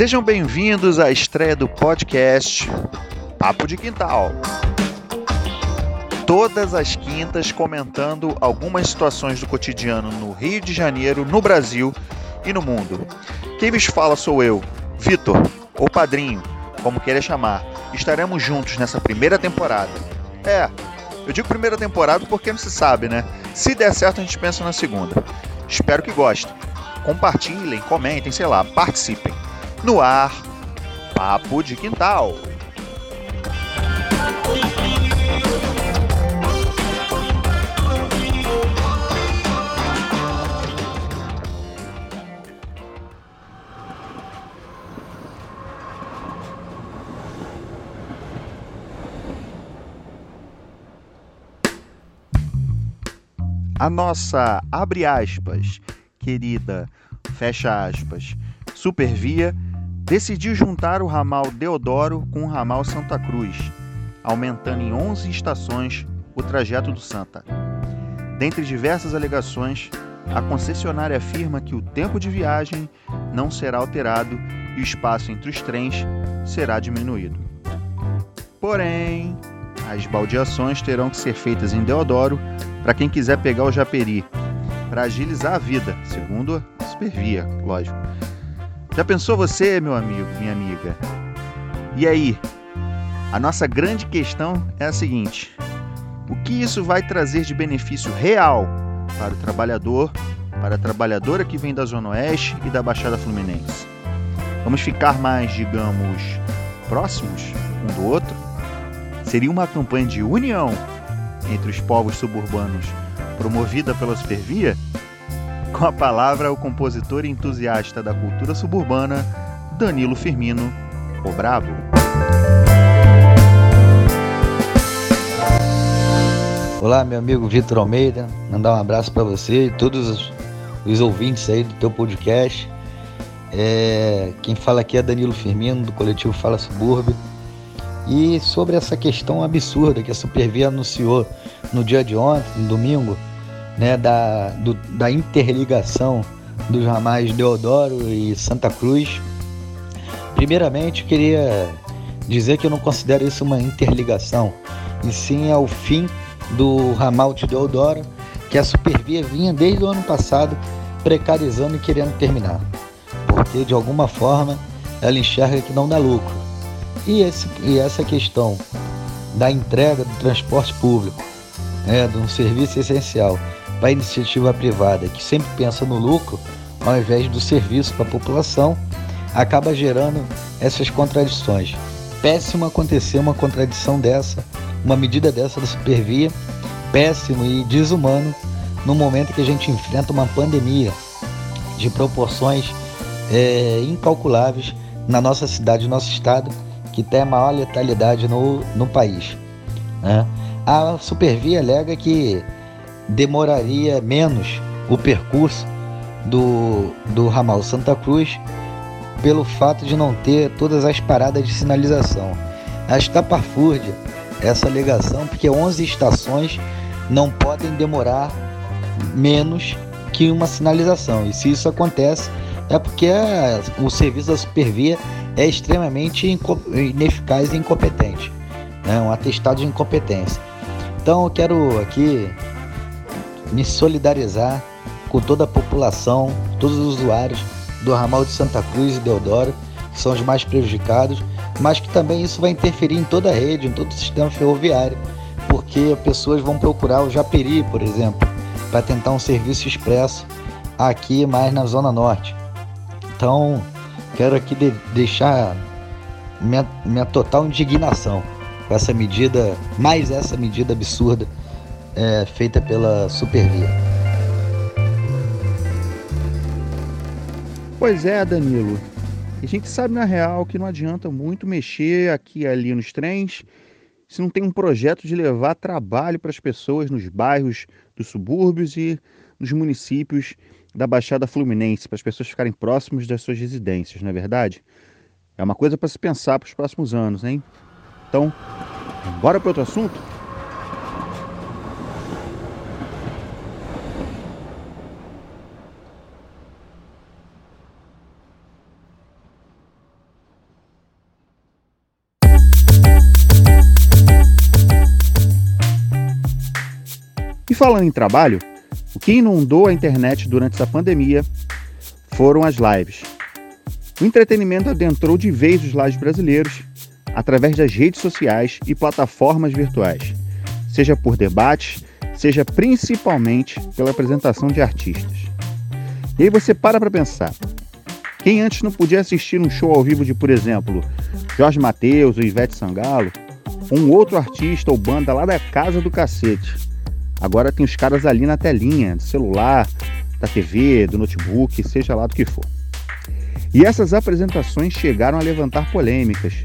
Sejam bem-vindos à estreia do podcast Papo de Quintal. Todas as quintas comentando algumas situações do cotidiano no Rio de Janeiro, no Brasil e no mundo. Quem vos fala sou eu, Vitor, ou Padrinho, como queira chamar. Estaremos juntos nessa primeira temporada. É, eu digo primeira temporada porque não se sabe, né? Se der certo, a gente pensa na segunda. Espero que gostem. Compartilhem, comentem, sei lá, participem. No ar, Papo de Quintal. A nossa, abre aspas, querida, fecha aspas, Supervia decidiu juntar o ramal Deodoro com o ramal Santa Cruz, aumentando em 11 estações o trajeto do Santa. Dentre diversas alegações, a concessionária afirma que o tempo de viagem não será alterado e o espaço entre os trens será diminuído. Porém, as baldeações terão que ser feitas em Deodoro para quem quiser pegar o Japeri, para agilizar a vida, segundo a Supervia, lógico. Já pensou você, meu amigo, minha amiga? E aí? A nossa grande questão é a seguinte: o que isso vai trazer de benefício real para o trabalhador, para a trabalhadora que vem da Zona Oeste e da Baixada Fluminense? Vamos ficar mais, digamos, próximos um do outro? Seria uma campanha de união entre os povos suburbanos promovida pela Supervia? Com a palavra, o compositor e entusiasta da cultura suburbana, Danilo Firmino, o Bravo. Olá, meu amigo Vitor Almeida, mandar um abraço para você e todos os, os, ouvintes aí do teu podcast. É, quem fala aqui é Danilo Firmino, do coletivo Fala Subúrbio. E sobre essa questão absurda que a Supervia anunciou no dia de ontem, no domingo, né, da, do, da interligação dos ramais Deodoro e Santa Cruz. Primeiramente, queria dizer que eu não considero isso uma interligação, e sim ao fim do ramal de Deodoro, que a Supervia vinha desde o ano passado precarizando e querendo terminar, porque de alguma forma ela enxerga que não dá lucro. E, esse, e essa questão da entrega do transporte público, né, de um serviço essencial para a iniciativa privada, que sempre pensa no lucro, ao invés do serviço para a população, acaba gerando essas contradições. Péssimo acontecer uma contradição dessa, uma medida dessa da supervia, péssimo e desumano no momento que a gente enfrenta uma pandemia de proporções é, incalculáveis na nossa cidade, no nosso estado, que tem a maior letalidade no, no país. Né? A Supervia alega que demoraria menos o percurso do, do ramal Santa Cruz pelo fato de não ter todas as paradas de sinalização. Acho estapafúrdia essa alegação porque 11 estações não podem demorar menos que uma sinalização. E se isso acontece, é porque a, o serviço da Supervia é extremamente ineficaz e incompetente. É um atestado de incompetência. Então eu quero aqui me solidarizar com toda a população, todos os usuários do ramal de Santa Cruz e Deodoro, que são os mais prejudicados, mas que também isso vai interferir em toda a rede, em todo o sistema ferroviário, porque pessoas vão procurar o Japeri, por exemplo, para tentar um serviço expresso aqui mais na Zona Norte. Então, quero aqui de deixar minha, minha total indignação com essa medida, mais essa medida absurda é, feita pela Supervia. Pois é, Danilo. A gente sabe na real que não adianta muito mexer aqui e ali nos trens se não tem um projeto de levar trabalho para as pessoas nos bairros dos subúrbios e nos municípios da Baixada Fluminense, para as pessoas ficarem próximos das suas residências, não é verdade? É uma coisa para se pensar para os próximos anos, hein? Então, bora para outro assunto? Falando em trabalho, o que inundou a internet durante essa pandemia foram as lives. O entretenimento adentrou de vez os lares brasileiros através das redes sociais e plataformas virtuais, seja por debates, seja principalmente pela apresentação de artistas. E aí você para para pensar. Quem antes não podia assistir um show ao vivo de, por exemplo, Jorge Mateus ou Ivete Sangalo, um outro artista ou banda lá da casa do cacete. Agora tem os caras ali na telinha, do celular, da TV, do notebook, seja lá do que for. E essas apresentações chegaram a levantar polêmicas,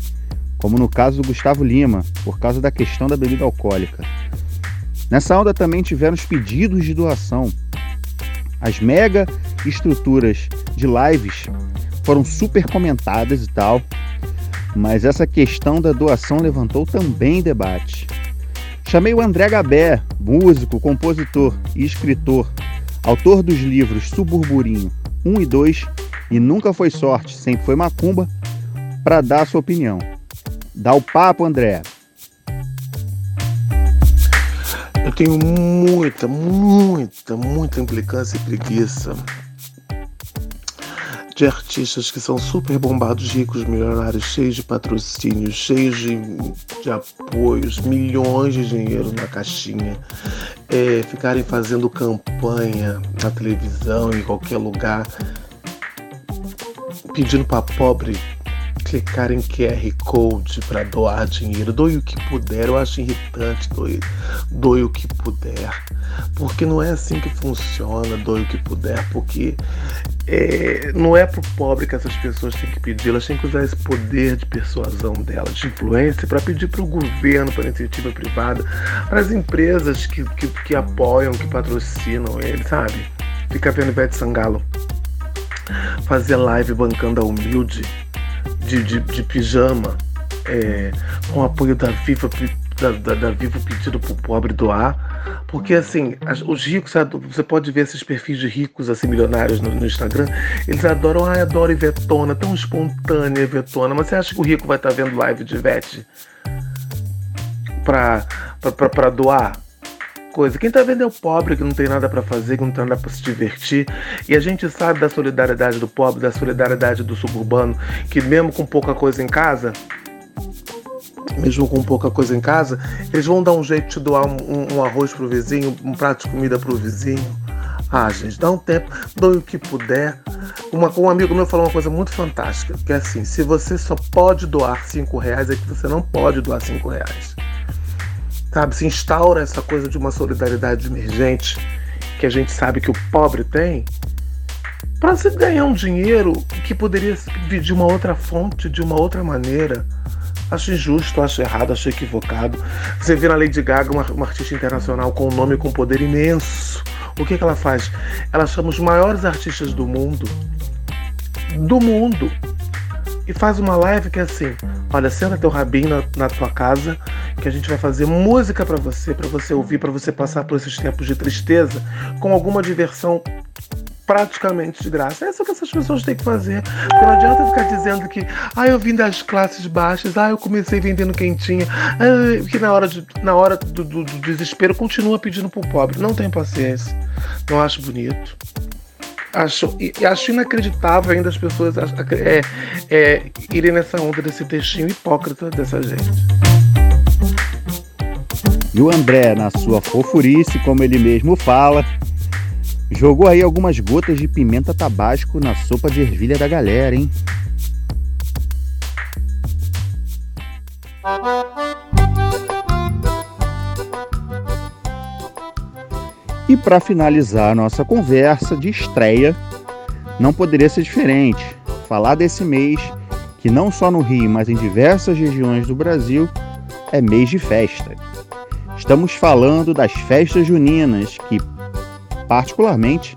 como no caso do Gustavo Lima, por causa da questão da bebida alcoólica. Nessa onda também tiveram os pedidos de doação. As mega estruturas de lives foram super comentadas e tal, mas essa questão da doação levantou também debate. Chamei o André Gabé, músico, compositor e escritor, autor dos livros Suburburinho 1 e 2 e Nunca Foi Sorte, Sempre Foi Macumba, para dar a sua opinião. Dá o papo, André. Eu tenho muita, muita, muita implicância e preguiça de artistas que são super bombados, ricos, milionários, cheios de patrocínios, cheios de, de apoios, milhões de dinheiro na caixinha, é, ficarem fazendo campanha na televisão, em qualquer lugar, pedindo para pobre clicar em QR Code para doar dinheiro. Doe o que puder, eu acho irritante, doe, doe o que puder. Porque não é assim que funciona, doe o que puder, porque é, não é pro pobre que essas pessoas têm que pedir, elas têm que usar esse poder de persuasão delas, de influência, para pedir para o governo, para a iniciativa privada, para as empresas que, que, que apoiam, que patrocinam ele, sabe? Fica vendo Ivete Sangalo fazer live bancando a humilde de, de, de pijama, é, com apoio da Viva, da, da, da Vivo pedido pro pobre doar. Porque assim, as, os ricos, você pode ver esses perfis de ricos, assim, milionários no, no Instagram, eles adoram, ah, adoro Ivetona, tão espontânea Ivetona. Mas você acha que o rico vai estar tá vendo live de Ivete pra doar? Coisa. Quem tá vendo é o pobre que não tem nada para fazer, que não tem nada para se divertir. E a gente sabe da solidariedade do pobre, da solidariedade do suburbano, que mesmo com pouca coisa em casa, mesmo com pouca coisa em casa, eles vão dar um jeito de doar um, um, um arroz pro vizinho, um prato de comida pro vizinho. Ah, gente, dá um tempo, doe o que puder. Uma, um amigo meu falou uma coisa muito fantástica, que é assim, se você só pode doar cinco reais, é que você não pode doar cinco reais sabe? Se instaura essa coisa de uma solidariedade emergente que a gente sabe que o pobre tem, para você ganhar um dinheiro que poderia vir de uma outra fonte, de uma outra maneira. Acho injusto, acho errado, acho equivocado. Você vê na Lady Gaga uma, uma artista internacional com um nome com poder imenso. O que, que ela faz? Ela chama os maiores artistas do mundo, do mundo, e faz uma live que é assim: olha, senta teu rabinho na, na tua casa, que a gente vai fazer música para você, para você ouvir, para você passar por esses tempos de tristeza com alguma diversão praticamente de graça. É isso que essas pessoas têm que fazer. Porque não adianta ficar dizendo que ah, eu vim das classes baixas, ah, eu comecei vendendo quentinha, ah, que na hora, de, na hora do, do, do desespero continua pedindo pro pobre. Não tem paciência. Não acho bonito. Acho, acho inacreditável ainda as pessoas é, é, irem nessa onda desse textinho hipócrita dessa gente. E o André, na sua fofurice, como ele mesmo fala, jogou aí algumas gotas de pimenta tabasco na sopa de ervilha da galera, hein? E para finalizar a nossa conversa de estreia, não poderia ser diferente. Falar desse mês que não só no Rio, mas em diversas regiões do Brasil é mês de festa. Estamos falando das festas juninas, que particularmente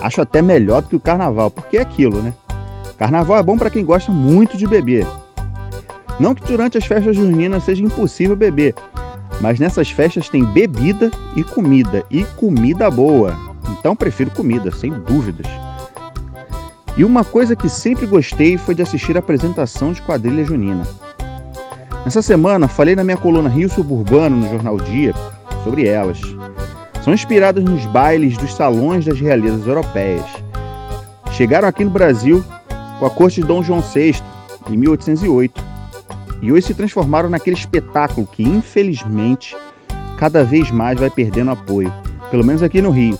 acho até melhor do que o carnaval, porque é aquilo, né? Carnaval é bom para quem gosta muito de beber. Não que durante as festas juninas seja impossível beber, mas nessas festas tem bebida e comida, e comida boa. Então prefiro comida, sem dúvidas. E uma coisa que sempre gostei foi de assistir a apresentação de quadrilha junina. Nessa semana falei na minha coluna Rio Suburbano no jornal Dia sobre elas. São inspiradas nos bailes dos salões das realezas europeias. Chegaram aqui no Brasil com a corte de Dom João VI, em 1808, e hoje se transformaram naquele espetáculo que, infelizmente, cada vez mais vai perdendo apoio, pelo menos aqui no Rio.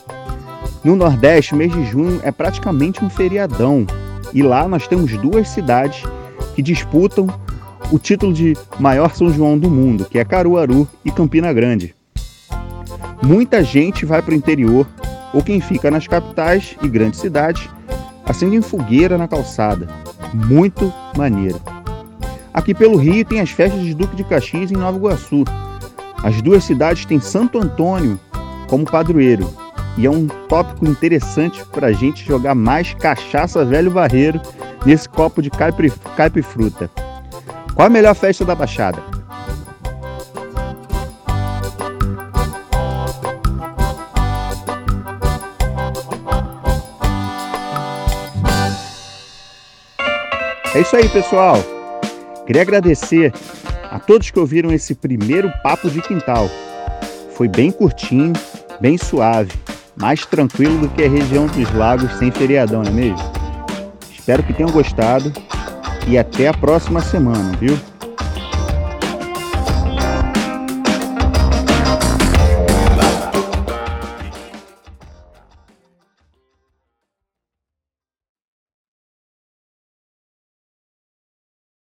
No Nordeste, o mês de junho é praticamente um feriadão, e lá nós temos duas cidades que disputam o título de maior São João do mundo, que é Caruaru e Campina Grande. Muita gente vai para o interior, ou quem fica nas capitais e grandes cidades, acende fogueira na calçada. Muito maneiro. Aqui pelo Rio tem as festas de Duque de Caxias em Nova Iguaçu. As duas cidades têm Santo Antônio como padroeiro. E é um tópico interessante para a gente jogar mais cachaça velho barreiro nesse copo de caipifruta. Qual a melhor festa da Baixada? É isso aí, pessoal. Queria agradecer a todos que ouviram esse primeiro papo de quintal. Foi bem curtinho, bem suave, mais tranquilo do que a região dos lagos sem feriadão, não é mesmo? Espero que tenham gostado e até a próxima semana, viu?